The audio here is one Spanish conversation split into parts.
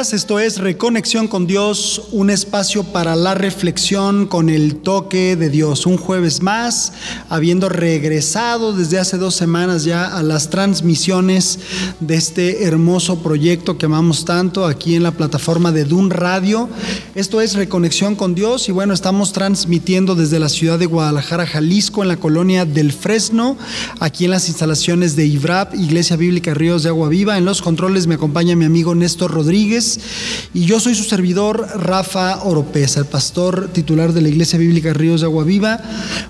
esto es Reconexión con Dios, un espacio para la reflexión con el toque de Dios. Un jueves más, habiendo regresado desde hace dos semanas ya a las transmisiones de este hermoso proyecto que amamos tanto aquí en la plataforma de Dun Radio. Esto es Reconexión con Dios y bueno, estamos transmitiendo desde la ciudad de Guadalajara, Jalisco, en la colonia del Fresno, aquí en las instalaciones de IBRAP, Iglesia Bíblica Ríos de Agua Viva. En los controles me acompaña mi amigo Néstor Rodríguez y yo soy su servidor Rafa Oropesa, el pastor titular de la Iglesia Bíblica Ríos de Agua Viva.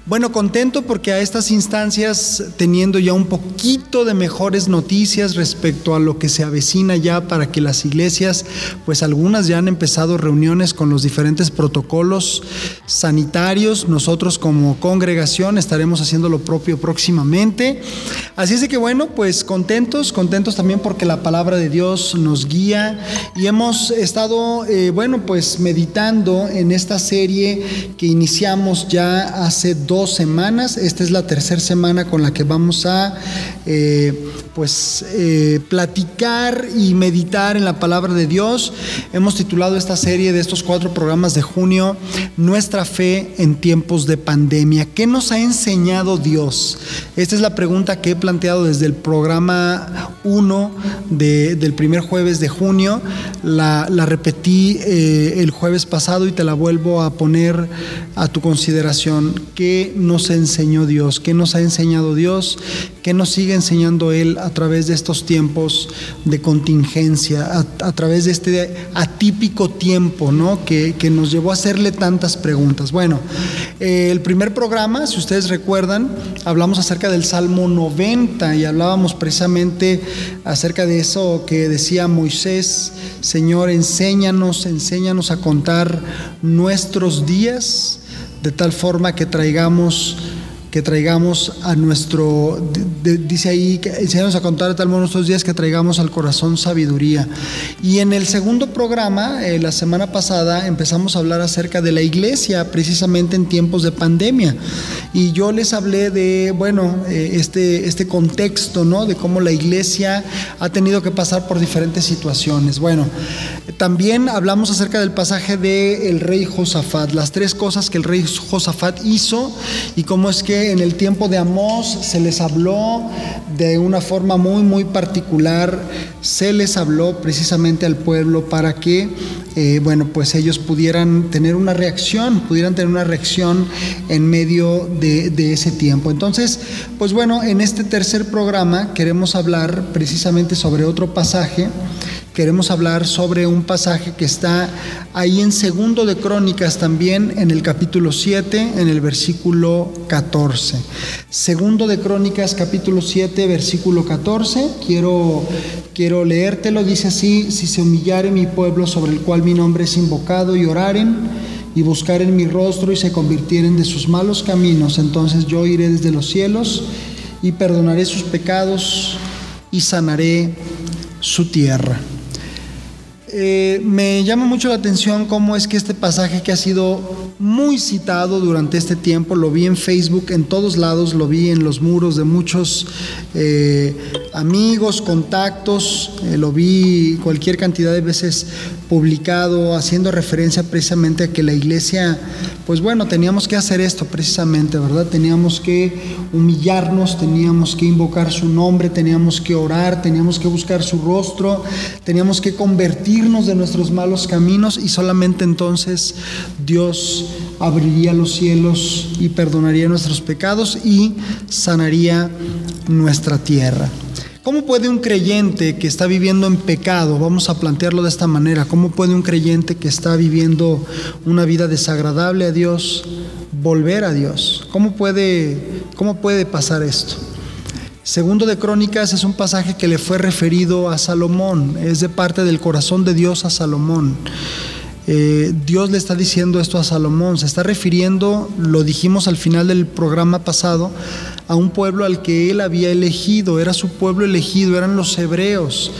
Bueno, contento porque a estas instancias, teniendo ya un poquito de mejores noticias respecto a lo que se avecina ya para que las iglesias, pues algunas ya han empezado reuniones con los diferentes protocolos sanitarios. Nosotros como congregación estaremos haciendo lo propio próximamente. Así es de que bueno, pues contentos, contentos también porque la palabra de Dios nos guía y hemos estado, eh, bueno, pues meditando en esta serie que iniciamos ya hace dos semanas. Esta es la tercera semana con la que vamos a, eh, pues, eh, platicar y meditar en la palabra de Dios. Hemos titulado esta serie de estos cuatro programas de junio, Nuestra fe en tiempos de pandemia. ¿Qué nos ha enseñado Dios? Esta es la pregunta que he planteado desde el programa 1 del primer jueves de junio la, repetí eh, el jueves pasado y te la vuelvo a poner a tu consideración. ¿Qué nos enseñó Dios? ¿Qué nos ha enseñado Dios? ¿Qué nos sigue enseñando Él a través de estos tiempos de contingencia, a, través de este atípico tiempo ¿no? que, nos llevó a hacerle tantas preguntas? Bueno, eh, el primer programa, si ustedes recuerdan, hablamos acerca del Salmo 90 y hablábamos precisamente acerca de eso que decía Moisés Señor, enséñanos, enséñanos a contar nuestros días de tal forma que traigamos que traigamos a nuestro, dice ahí, que enseñamos a contar de tal modo nuestros días que traigamos al corazón sabiduría. Y en el segundo programa, eh, la semana pasada, empezamos a hablar acerca de la iglesia, precisamente en tiempos de pandemia. Y yo les hablé de, bueno, eh, este, este contexto, ¿no? De cómo la iglesia ha tenido que pasar por diferentes situaciones. Bueno, también hablamos acerca del pasaje del el rey Josafat, las tres cosas que el rey Josafat hizo y cómo es en el tiempo de Amós se les habló de una forma muy, muy particular, se les habló precisamente al pueblo para que, eh, bueno, pues ellos pudieran tener una reacción, pudieran tener una reacción en medio de, de ese tiempo. Entonces, pues bueno, en este tercer programa queremos hablar precisamente sobre otro pasaje queremos hablar sobre un pasaje que está ahí en segundo de Crónicas también, en el capítulo 7, en el versículo 14. Segundo de Crónicas, capítulo 7, versículo 14. Quiero, quiero leértelo. Dice así, si se humillare mi pueblo sobre el cual mi nombre es invocado y oraren y buscaren mi rostro y se convirtieren de sus malos caminos, entonces yo iré desde los cielos y perdonaré sus pecados y sanaré su tierra. Eh, me llama mucho la atención cómo es que este pasaje que ha sido muy citado durante este tiempo, lo vi en Facebook, en todos lados, lo vi en los muros de muchos eh, amigos, contactos, eh, lo vi cualquier cantidad de veces publicado, haciendo referencia precisamente a que la iglesia, pues bueno, teníamos que hacer esto precisamente, ¿verdad? Teníamos que humillarnos, teníamos que invocar su nombre, teníamos que orar, teníamos que buscar su rostro, teníamos que convertirnos de nuestros malos caminos y solamente entonces Dios abriría los cielos y perdonaría nuestros pecados y sanaría nuestra tierra. ¿Cómo puede un creyente que está viviendo en pecado, vamos a plantearlo de esta manera, cómo puede un creyente que está viviendo una vida desagradable a Dios volver a Dios? ¿Cómo puede, cómo puede pasar esto? Segundo de Crónicas es un pasaje que le fue referido a Salomón, es de parte del corazón de Dios a Salomón. eh, Dios le está diciendo esto a Salomón. Se está refiriendo, lo dijimos al final del programa pasado, a un pueblo al que él había elegido, era su pueblo elegido, eran los hebreos.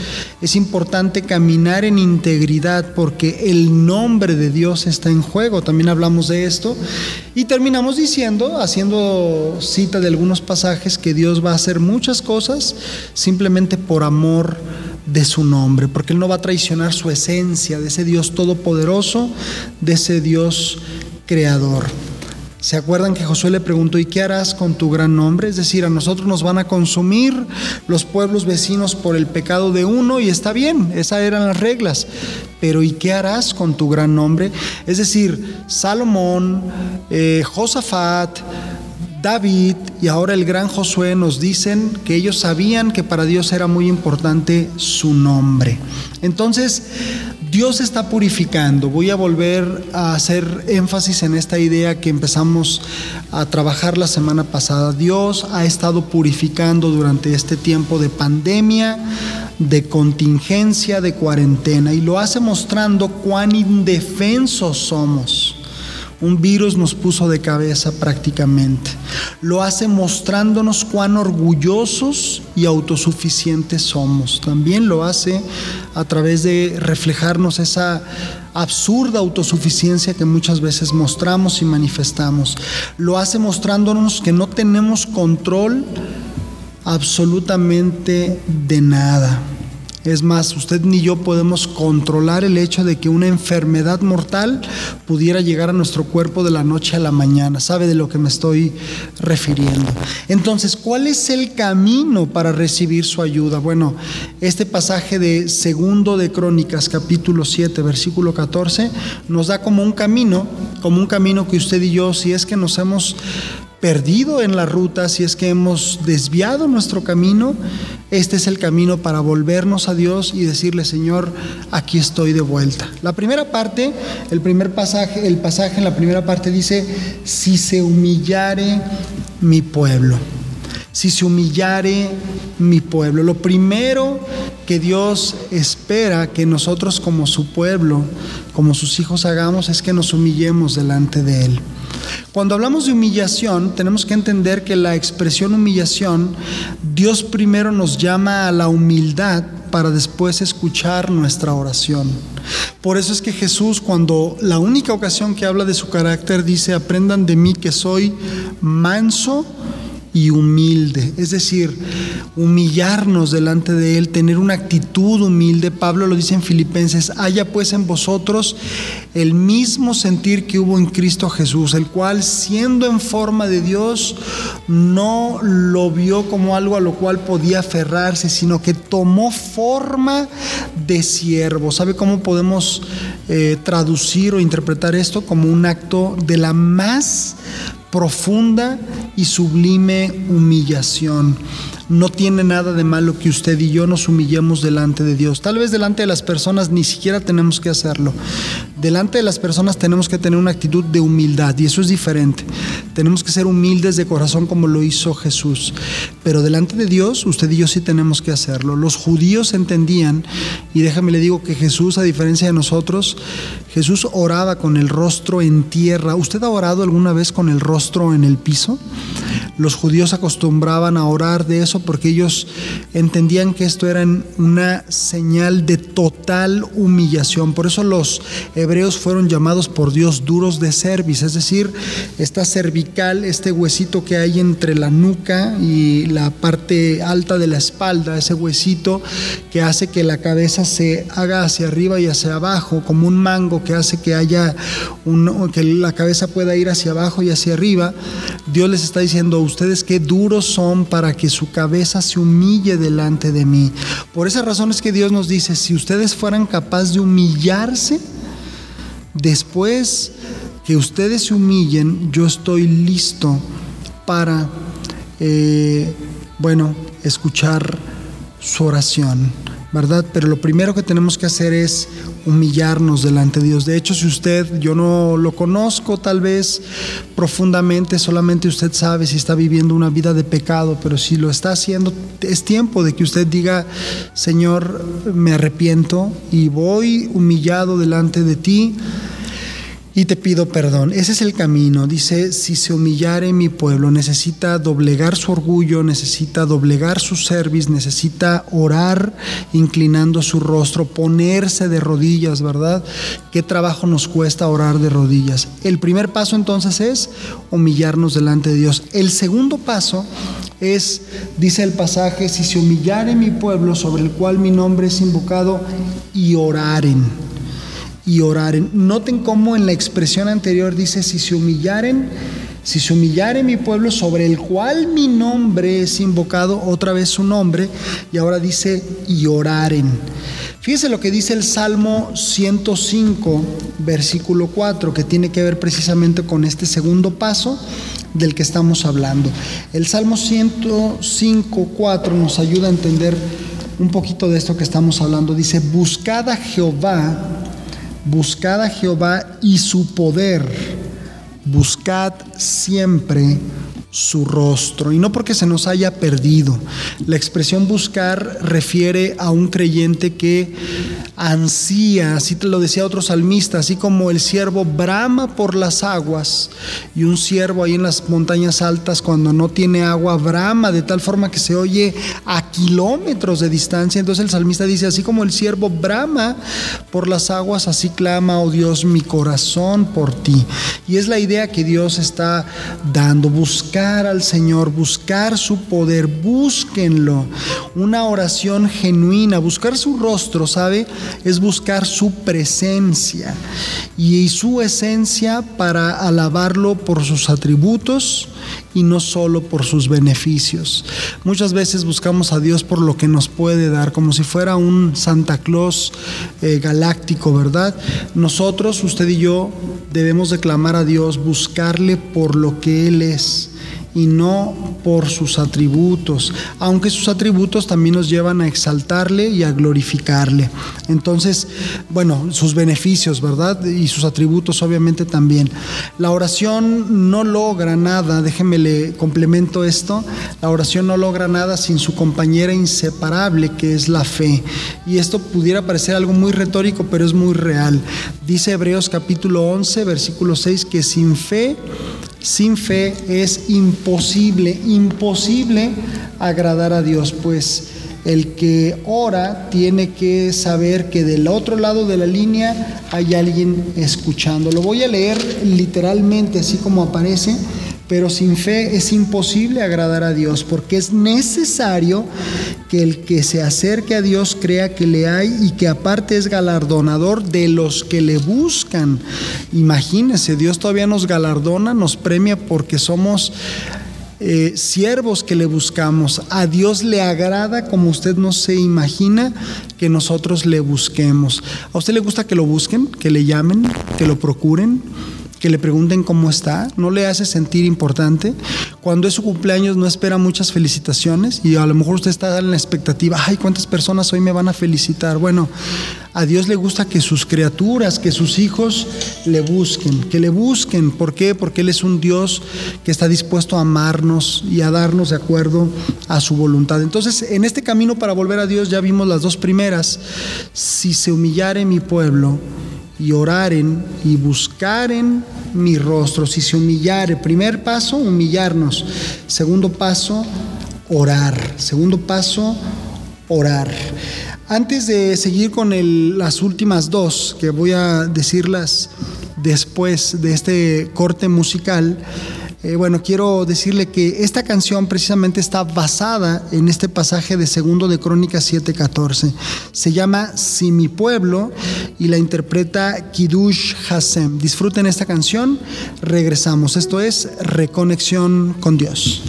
Es importante caminar en integridad porque el nombre de Dios está en juego. También hablamos de esto. Y terminamos diciendo, haciendo cita de algunos pasajes, que Dios va a hacer muchas cosas simplemente por amor de su nombre, porque Él no va a traicionar su esencia, de ese Dios todopoderoso, de ese Dios creador. ¿Se acuerdan que Josué le preguntó, ¿y qué harás con tu gran nombre? Es decir, a nosotros nos van a consumir los pueblos vecinos por el pecado de uno y está bien, esas eran las reglas. Pero ¿y qué harás con tu gran nombre? Es decir, Salomón, eh, Josafat, David y ahora el gran Josué nos dicen que ellos sabían que para Dios era muy importante su nombre. Entonces, Dios está purificando. Voy a volver a hacer énfasis en esta idea que empezamos a trabajar la semana pasada. Dios ha estado purificando durante este tiempo de pandemia, de contingencia, de cuarentena, y lo hace mostrando cuán indefensos somos un virus nos puso de cabeza prácticamente. Lo hace mostrándonos cuán orgullosos y autosuficientes somos. También lo hace a través de reflejarnos esa absurda autosuficiencia que muchas veces mostramos y manifestamos. Lo hace mostrándonos que no tenemos control absolutamente de nada. Es más, usted ni yo podemos controlar el hecho de que una enfermedad mortal pudiera llegar a nuestro cuerpo de la noche a la mañana. ¿Sabe de lo que me estoy refiriendo? Entonces, ¿cuál es el camino para recibir su ayuda? Bueno, este pasaje de segundo de Crónicas, capítulo 7, versículo 14, nos da como un camino, como un camino que usted y yo, si es que nos hemos perdido en la ruta, si es que hemos desviado nuestro camino, este es el camino para volvernos a Dios y decirle, Señor, aquí estoy de vuelta. La primera parte, el primer pasaje, el pasaje en la primera parte dice, si se humillare mi pueblo si se humillare mi pueblo. Lo primero que Dios espera que nosotros como su pueblo, como sus hijos hagamos, es que nos humillemos delante de Él. Cuando hablamos de humillación, tenemos que entender que la expresión humillación, Dios primero nos llama a la humildad para después escuchar nuestra oración. Por eso es que Jesús, cuando la única ocasión que habla de su carácter, dice, aprendan de mí que soy manso y humilde, es decir, humillarnos delante de Él, tener una actitud humilde. Pablo lo dice en Filipenses, haya pues en vosotros el mismo sentir que hubo en Cristo Jesús, el cual siendo en forma de Dios, no lo vio como algo a lo cual podía aferrarse, sino que tomó forma de siervo. ¿Sabe cómo podemos eh, traducir o interpretar esto? Como un acto de la más profunda y sublime humillación. No tiene nada de malo que usted y yo nos humillemos delante de Dios. Tal vez delante de las personas ni siquiera tenemos que hacerlo. Delante de las personas tenemos que tener una actitud de humildad y eso es diferente. Tenemos que ser humildes de corazón como lo hizo Jesús. Pero delante de Dios, usted y yo sí tenemos que hacerlo. Los judíos entendían, y déjame le digo que Jesús, a diferencia de nosotros, Jesús oraba con el rostro en tierra. ¿Usted ha orado alguna vez con el rostro en el piso? Los judíos acostumbraban a orar de eso porque ellos entendían que esto era una señal de total humillación. Por eso los hebreos fueron llamados por Dios duros de cerviz, es decir, esta cervical, este huesito que hay entre la nuca y la parte alta de la espalda, ese huesito que hace que la cabeza se haga hacia arriba y hacia abajo, como un mango que hace que haya que la cabeza pueda ir hacia abajo y hacia arriba. Dios les está diciendo a ustedes qué duros son para que su cabeza se humille delante de mí. Por esa razón es que Dios nos dice, si ustedes fueran capaces de humillarse, después que ustedes se humillen, yo estoy listo para, eh, bueno, escuchar su oración, ¿verdad? Pero lo primero que tenemos que hacer es humillarnos delante de Dios. De hecho, si usted, yo no lo conozco tal vez profundamente, solamente usted sabe si está viviendo una vida de pecado, pero si lo está haciendo, es tiempo de que usted diga, Señor, me arrepiento y voy humillado delante de ti y te pido perdón. Ese es el camino. Dice, si se humillare mi pueblo, necesita doblegar su orgullo, necesita doblegar su cerviz, necesita orar inclinando su rostro, ponerse de rodillas, ¿verdad? ¿Qué trabajo nos cuesta orar de rodillas? El primer paso entonces es humillarnos delante de Dios. El segundo paso es, dice el pasaje, si se humillare mi pueblo sobre el cual mi nombre es invocado y oraren y oraren. Noten cómo en la expresión anterior dice, si se humillaren, si se humillare mi pueblo sobre el cual mi nombre es invocado, otra vez su nombre, y ahora dice, y oraren. Fíjese lo que dice el Salmo 105, versículo 4, que tiene que ver precisamente con este segundo paso del que estamos hablando. El Salmo 105, 4 nos ayuda a entender un poquito de esto que estamos hablando. Dice, buscad a Jehová Buscad a Jehová y su poder. Buscad siempre su rostro y no porque se nos haya perdido. La expresión buscar refiere a un creyente que ansía, así te lo decía otro salmista, así como el siervo brama por las aguas y un siervo ahí en las montañas altas cuando no tiene agua brama de tal forma que se oye a kilómetros de distancia. Entonces el salmista dice, así como el siervo brama por las aguas, así clama, oh Dios, mi corazón por ti. Y es la idea que Dios está dando, buscar al Señor, buscar su poder, búsquenlo. Una oración genuina, buscar su rostro, ¿sabe? Es buscar su presencia y su esencia para alabarlo por sus atributos y no solo por sus beneficios. Muchas veces buscamos a Dios por lo que nos puede dar, como si fuera un Santa Claus eh, galáctico, ¿verdad? Nosotros, usted y yo, debemos declamar a Dios, buscarle por lo que Él es y no por sus atributos, aunque sus atributos también nos llevan a exaltarle y a glorificarle. Entonces, bueno, sus beneficios, ¿verdad? Y sus atributos obviamente también. La oración no logra nada, déjeme le complemento esto, la oración no logra nada sin su compañera inseparable que es la fe. Y esto pudiera parecer algo muy retórico, pero es muy real. Dice Hebreos capítulo 11, versículo 6, que sin fe sin fe es imposible, imposible agradar a Dios, pues el que ora tiene que saber que del otro lado de la línea hay alguien escuchando. Lo voy a leer literalmente así como aparece pero sin fe es imposible agradar a Dios, porque es necesario que el que se acerque a Dios crea que le hay y que aparte es galardonador de los que le buscan. Imagínense, Dios todavía nos galardona, nos premia porque somos eh, siervos que le buscamos. A Dios le agrada, como usted no se imagina, que nosotros le busquemos. ¿A usted le gusta que lo busquen, que le llamen, que lo procuren? Que le pregunten cómo está, no le hace sentir importante. Cuando es su cumpleaños no espera muchas felicitaciones y a lo mejor usted está en la expectativa, ay, ¿cuántas personas hoy me van a felicitar? Bueno, a Dios le gusta que sus criaturas, que sus hijos le busquen, que le busquen. ¿Por qué? Porque Él es un Dios que está dispuesto a amarnos y a darnos de acuerdo a su voluntad. Entonces, en este camino para volver a Dios ya vimos las dos primeras. Si se humillare mi pueblo, y oraren y buscaren mi rostro. Si se humillare, primer paso, humillarnos. Segundo paso, orar. Segundo paso, orar. Antes de seguir con las últimas dos, que voy a decirlas después de este corte musical, eh, bueno, quiero decirle que esta canción precisamente está basada en este pasaje de segundo de Crónicas 7:14. Se llama Si mi pueblo y la interpreta Kidush Hasem. Disfruten esta canción, regresamos. Esto es Reconexión con Dios.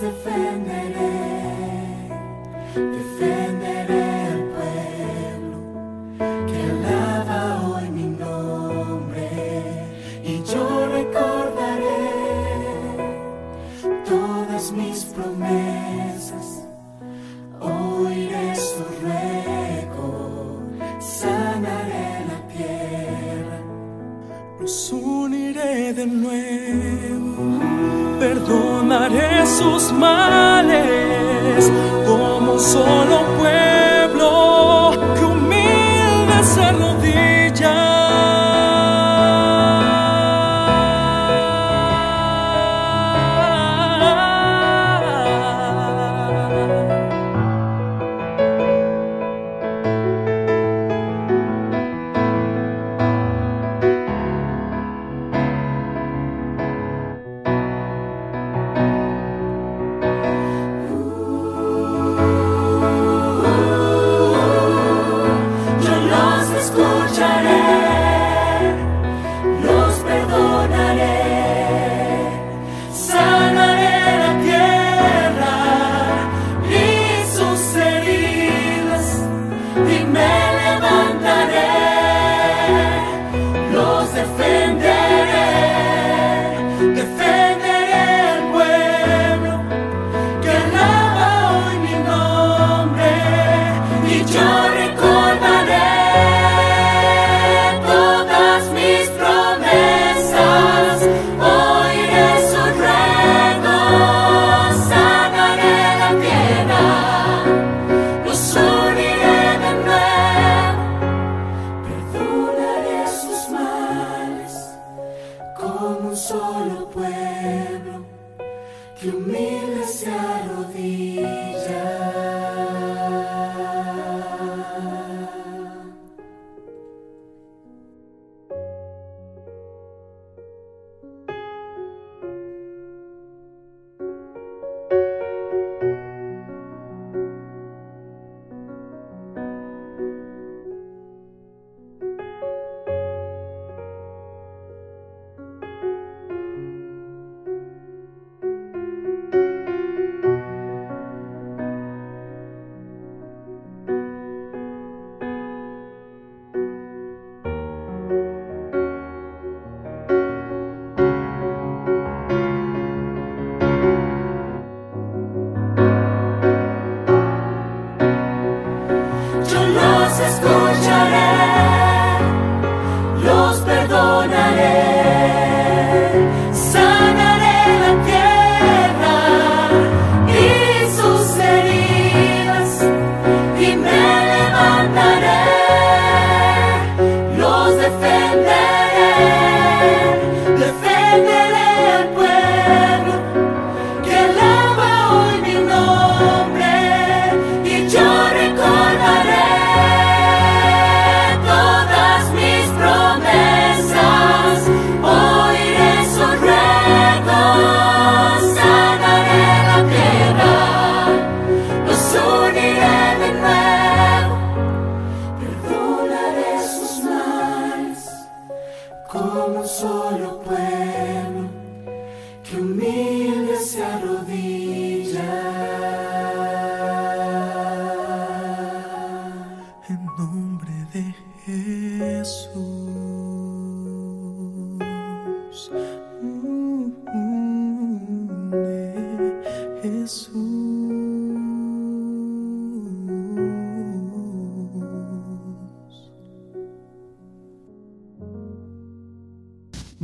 Defenderé, defenderé sus males como solo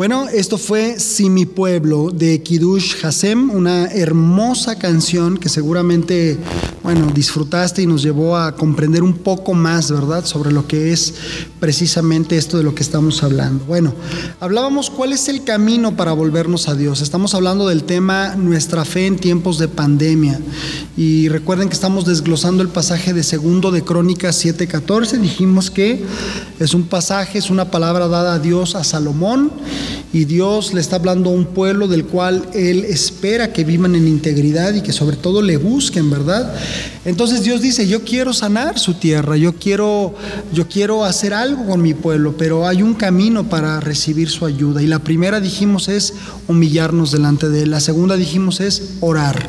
Bueno, esto fue Si mi pueblo de Kiddush Hasem, una hermosa canción que seguramente, bueno, disfrutaste y nos llevó a comprender un poco más, ¿verdad?, sobre lo que es precisamente esto de lo que estamos hablando. Bueno, hablábamos cuál es el camino para volvernos a Dios. Estamos hablando del tema nuestra fe en tiempos de pandemia. Y recuerden que estamos desglosando el pasaje de segundo de Crónicas 7:14. Dijimos que es un pasaje, es una palabra dada a Dios a Salomón y Dios le está hablando a un pueblo del cual Él espera que vivan en integridad y que sobre todo le busquen, ¿verdad? Entonces Dios dice, yo quiero sanar su tierra, yo quiero, yo quiero hacer algo con mi pueblo, pero hay un camino para recibir su ayuda. Y la primera dijimos es humillarnos delante de Él, la segunda dijimos es orar.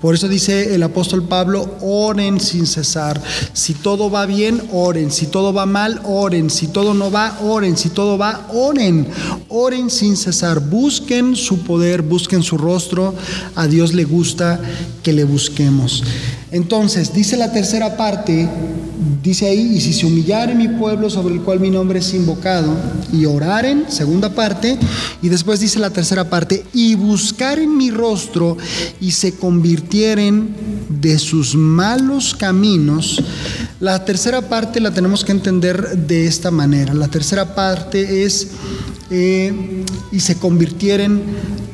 Por eso dice el apóstol Pablo, oren sin cesar. Si todo va bien, oren. Si todo va mal, oren. Si todo no va, oren. Si todo va, oren. Oren sin cesar. Busquen su poder, busquen su rostro. A Dios le gusta que le busquemos. Entonces, dice la tercera parte, dice ahí, y si se humillare mi pueblo sobre el cual mi nombre es invocado, y oraren, segunda parte, y después dice la tercera parte, y buscaren mi rostro y se convirtieren de sus malos caminos, la tercera parte la tenemos que entender de esta manera. La tercera parte es, eh, y se convirtieren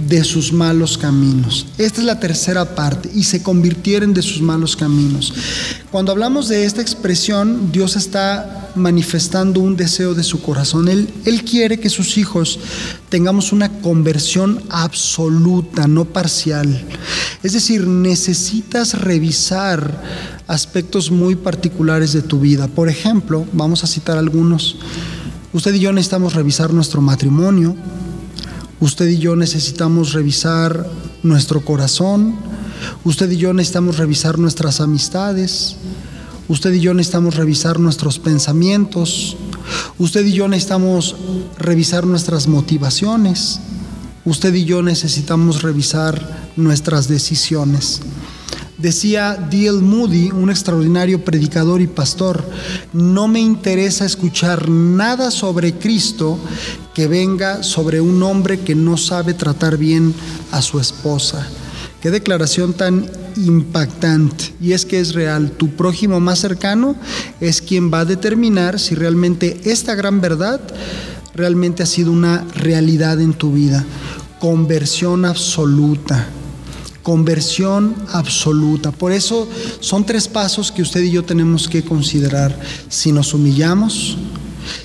de sus malos caminos. Esta es la tercera parte, y se convirtieren de sus malos caminos. Cuando hablamos de esta expresión, Dios está manifestando un deseo de su corazón. Él, él quiere que sus hijos tengamos una conversión absoluta, no parcial. Es decir, necesitas revisar aspectos muy particulares de tu vida. Por ejemplo, vamos a citar algunos. Usted y yo necesitamos revisar nuestro matrimonio, Usted y yo necesitamos revisar nuestro corazón. Usted y yo necesitamos revisar nuestras amistades. Usted y yo necesitamos revisar nuestros pensamientos. Usted y yo necesitamos revisar nuestras motivaciones. Usted y yo necesitamos revisar nuestras decisiones. Decía D.L. Moody, un extraordinario predicador y pastor, no me interesa escuchar nada sobre Cristo que venga sobre un hombre que no sabe tratar bien a su esposa. Qué declaración tan impactante. Y es que es real, tu prójimo más cercano es quien va a determinar si realmente esta gran verdad realmente ha sido una realidad en tu vida. Conversión absoluta conversión absoluta. Por eso son tres pasos que usted y yo tenemos que considerar. Si nos humillamos,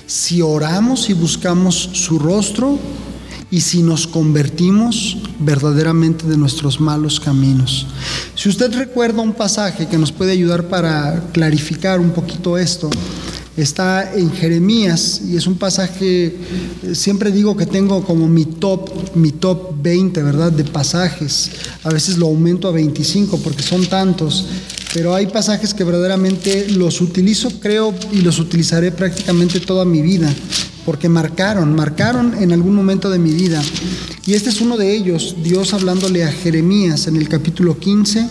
si oramos y buscamos su rostro y si nos convertimos verdaderamente de nuestros malos caminos. Si usted recuerda un pasaje que nos puede ayudar para clarificar un poquito esto, está en Jeremías y es un pasaje, eh, siempre digo que tengo como mi top, mi top 20, ¿verdad? De pasajes. A veces lo aumento a 25 porque son tantos, pero hay pasajes que verdaderamente los utilizo, creo, y los utilizaré prácticamente toda mi vida, porque marcaron, marcaron en algún momento de mi vida. Y este es uno de ellos, Dios hablándole a Jeremías en el capítulo 15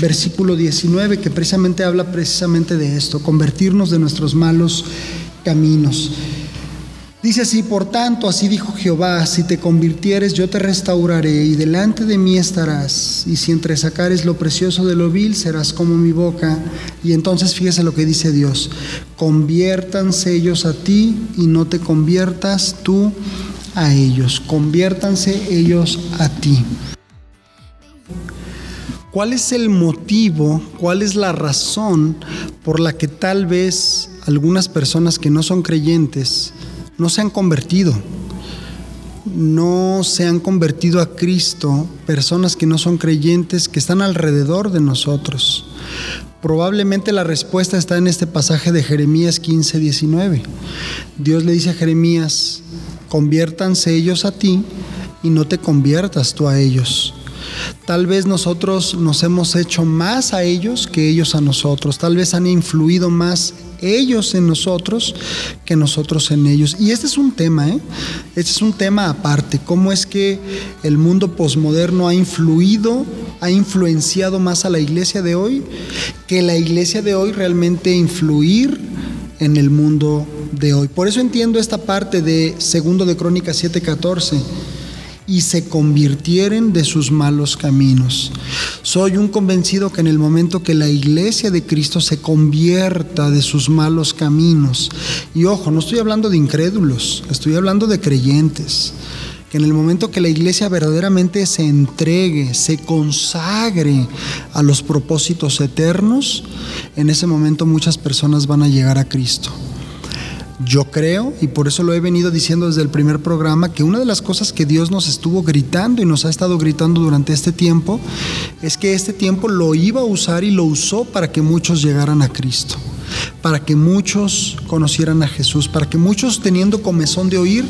versículo 19, que precisamente habla precisamente de esto, convertirnos de nuestros malos caminos. Dice así, por tanto, así dijo Jehová, si te convirtieres, yo te restauraré y delante de mí estarás, y si entresacares lo precioso de lo vil, serás como mi boca. Y entonces fíjese lo que dice Dios, conviértanse ellos a ti y no te conviertas tú a ellos, conviértanse ellos a ti. ¿Cuál es el motivo, cuál es la razón por la que tal vez algunas personas que no son creyentes no se han convertido? No se han convertido a Cristo, personas que no son creyentes, que están alrededor de nosotros. Probablemente la respuesta está en este pasaje de Jeremías 15, 19. Dios le dice a Jeremías, conviértanse ellos a ti y no te conviertas tú a ellos. Tal vez nosotros nos hemos hecho más a ellos que ellos a nosotros. Tal vez han influido más ellos en nosotros que nosotros en ellos. Y este es un tema, ¿eh? Este es un tema aparte. ¿Cómo es que el mundo posmoderno ha influido, ha influenciado más a la iglesia de hoy que la iglesia de hoy realmente influir en el mundo de hoy. Por eso entiendo esta parte de segundo de Crónicas 7:14 y se convirtieren de sus malos caminos. Soy un convencido que en el momento que la iglesia de Cristo se convierta de sus malos caminos, y ojo, no estoy hablando de incrédulos, estoy hablando de creyentes, que en el momento que la iglesia verdaderamente se entregue, se consagre a los propósitos eternos, en ese momento muchas personas van a llegar a Cristo. Yo creo, y por eso lo he venido diciendo desde el primer programa, que una de las cosas que Dios nos estuvo gritando y nos ha estado gritando durante este tiempo es que este tiempo lo iba a usar y lo usó para que muchos llegaran a Cristo, para que muchos conocieran a Jesús, para que muchos teniendo comezón de oír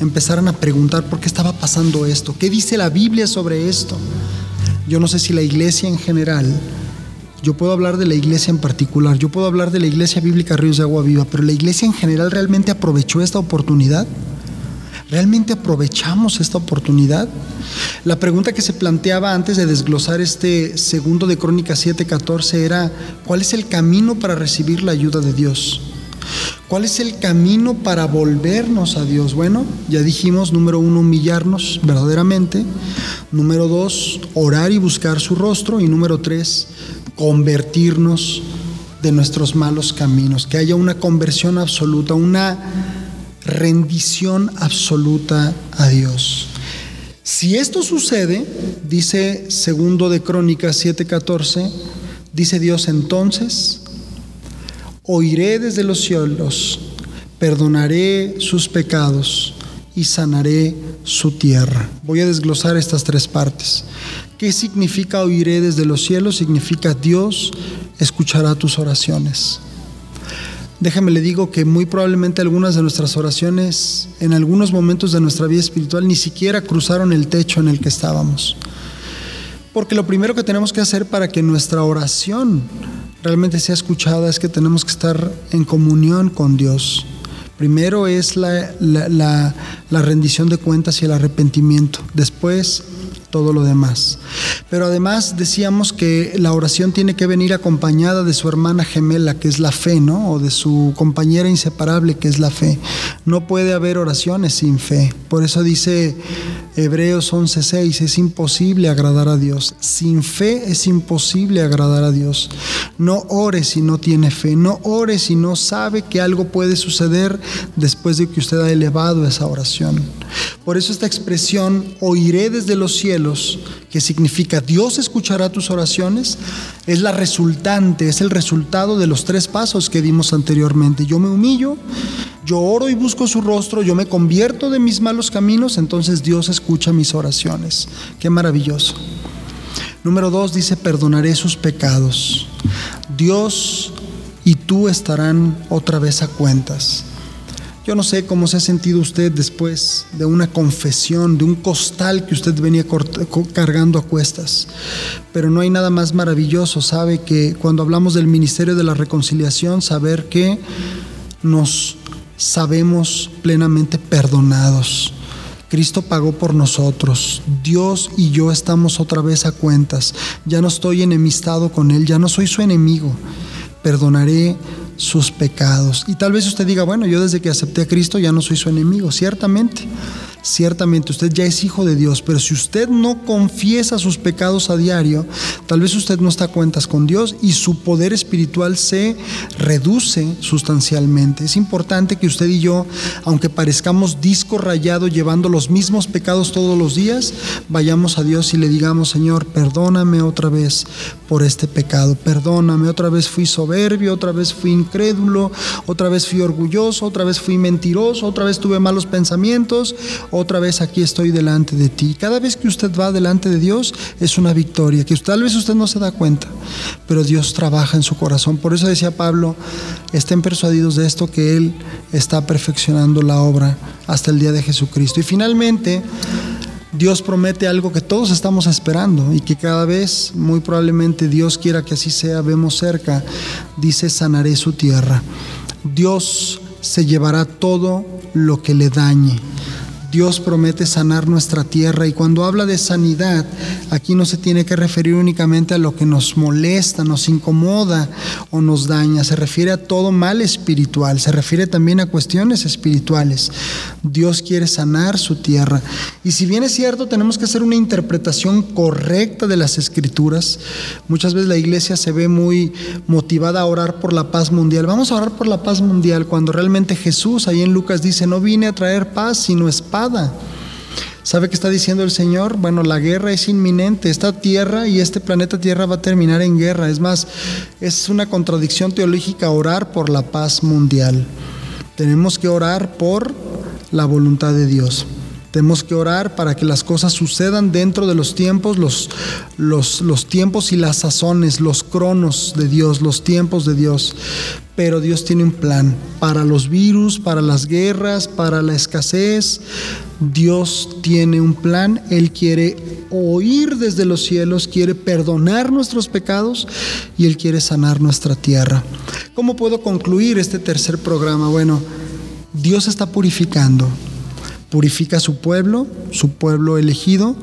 empezaran a preguntar por qué estaba pasando esto, qué dice la Biblia sobre esto. Yo no sé si la iglesia en general yo puedo hablar de la iglesia en particular, yo puedo hablar de la iglesia bíblica Ríos de Agua Viva, pero la iglesia en general realmente aprovechó esta oportunidad. ¿Realmente aprovechamos esta oportunidad? La pregunta que se planteaba antes de desglosar este segundo de Crónicas 7:14 era, ¿cuál es el camino para recibir la ayuda de Dios? ¿Cuál es el camino para volvernos a Dios? Bueno, ya dijimos, número uno, humillarnos verdaderamente. Número dos, orar y buscar su rostro. Y número tres, convertirnos de nuestros malos caminos. Que haya una conversión absoluta, una rendición absoluta a Dios. Si esto sucede, dice segundo de Crónicas 7:14, dice Dios entonces, oiré desde los cielos, perdonaré sus pecados y sanaré su tierra. Voy a desglosar estas tres partes. ¿Qué significa oiré desde los cielos? Significa Dios escuchará tus oraciones. Déjame le digo que muy probablemente algunas de nuestras oraciones en algunos momentos de nuestra vida espiritual ni siquiera cruzaron el techo en el que estábamos. Porque lo primero que tenemos que hacer para que nuestra oración realmente sea escuchada es que tenemos que estar en comunión con Dios. Primero es la, la, rendición de cuentas y el arrepentimiento. Después todo lo demás. Pero además decíamos que la oración tiene que venir acompañada de su hermana gemela, que es la fe, ¿no? O de su compañera inseparable, que es la fe. No puede haber oraciones sin fe. Por eso dice Hebreos 11:6, es imposible agradar a Dios. Sin fe es imposible agradar a Dios. No ore si no tiene fe. No ore si no sabe que algo puede suceder después de que usted ha elevado esa oración. Por eso esta expresión, oiré desde los cielos, que significa Dios escuchará tus oraciones, es la resultante, es el resultado de los tres pasos que dimos anteriormente. Yo me humillo, yo oro y busco su rostro, yo me convierto de mis malos caminos, entonces Dios escucha mis oraciones. Qué maravilloso. Número dos dice, perdonaré sus pecados. Dios y tú estarán otra vez a cuentas. Yo no sé cómo se ha sentido usted después de una confesión, de un costal que usted venía cargando a cuestas. Pero no hay nada más maravilloso, sabe que cuando hablamos del ministerio de la reconciliación, saber que nos sabemos plenamente perdonados. Cristo pagó por nosotros. Dios y yo estamos otra vez a cuentas. Ya no estoy enemistado con Él, ya no soy su enemigo. Perdonaré sus pecados. Y tal vez usted diga, bueno, yo desde que acepté a Cristo ya no soy su enemigo. Ciertamente, ciertamente usted ya es hijo de Dios, pero si usted no confiesa sus pecados a diario, tal vez usted no está a cuentas con Dios y su poder espiritual se reduce sustancialmente. Es importante que usted y yo, aunque parezcamos disco rayado llevando los mismos pecados todos los días, vayamos a Dios y le digamos, Señor, perdóname otra vez por este pecado, perdóname, otra vez fui soberbio, otra vez fui incrédulo, otra vez fui orgulloso, otra vez fui mentiroso, otra vez tuve malos pensamientos, otra vez aquí estoy delante de ti. Cada vez que usted va delante de Dios es una victoria, que tal vez usted no se da cuenta, pero Dios trabaja en su corazón. Por eso decía Pablo, estén persuadidos de esto, que Él está perfeccionando la obra hasta el día de Jesucristo. Y finalmente, Dios promete algo que todos estamos esperando y que cada vez, muy probablemente Dios quiera que así sea, vemos cerca, dice, sanaré su tierra. Dios se llevará todo lo que le dañe. Dios promete sanar nuestra tierra y cuando habla de sanidad, aquí no se tiene que referir únicamente a lo que nos molesta, nos incomoda o nos daña, se refiere a todo mal espiritual, se refiere también a cuestiones espirituales. Dios quiere sanar su tierra. Y si bien es cierto, tenemos que hacer una interpretación correcta de las escrituras, muchas veces la iglesia se ve muy motivada a orar por la paz mundial. Vamos a orar por la paz mundial cuando realmente Jesús ahí en Lucas dice, no vine a traer paz, sino ¿Sabe qué está diciendo el Señor? Bueno, la guerra es inminente. Esta tierra y este planeta Tierra va a terminar en guerra. Es más, es una contradicción teológica orar por la paz mundial. Tenemos que orar por la voluntad de Dios. Tenemos que orar para que las cosas sucedan dentro de los tiempos, los, los, tiempos y las sazones, los cronos de Dios, los tiempos de Dios. Pero Dios tiene un plan para los virus, para las guerras, para la escasez. Dios tiene un plan. Él quiere oír desde los cielos, quiere perdonar nuestros pecados y Él quiere sanar nuestra tierra. ¿Cómo puedo concluir este tercer programa? Bueno, Dios está purificando purifica su pueblo, su pueblo elegido,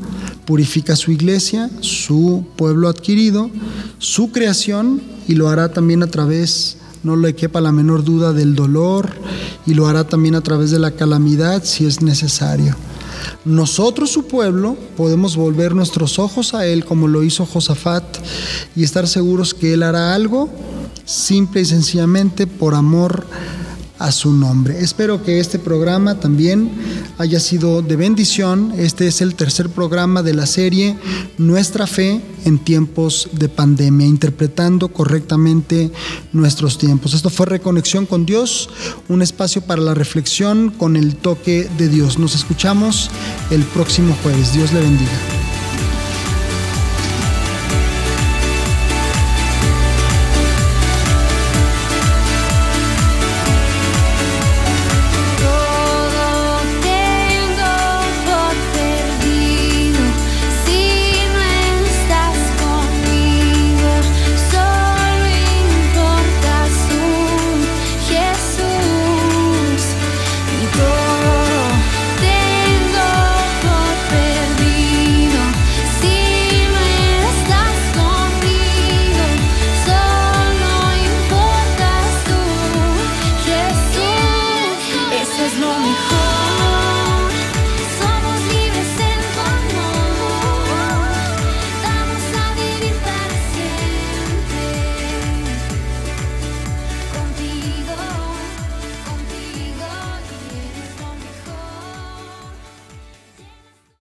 purifica su iglesia, su pueblo adquirido, su creación y lo hará también a través, no le quepa la menor duda, del dolor y lo hará también a través de la calamidad si es necesario. Nosotros, su pueblo, podemos volver nuestros ojos a Él como lo hizo Josafat y estar seguros que Él hará algo simple y sencillamente por amor a su nombre. Espero que este programa también haya sido de bendición. Este es el tercer programa de la serie Nuestra Fe en tiempos de pandemia, interpretando correctamente nuestros tiempos. Esto fue Reconexión con Dios, un espacio para la reflexión con el toque de Dios. Nos escuchamos el próximo jueves. Dios le bendiga.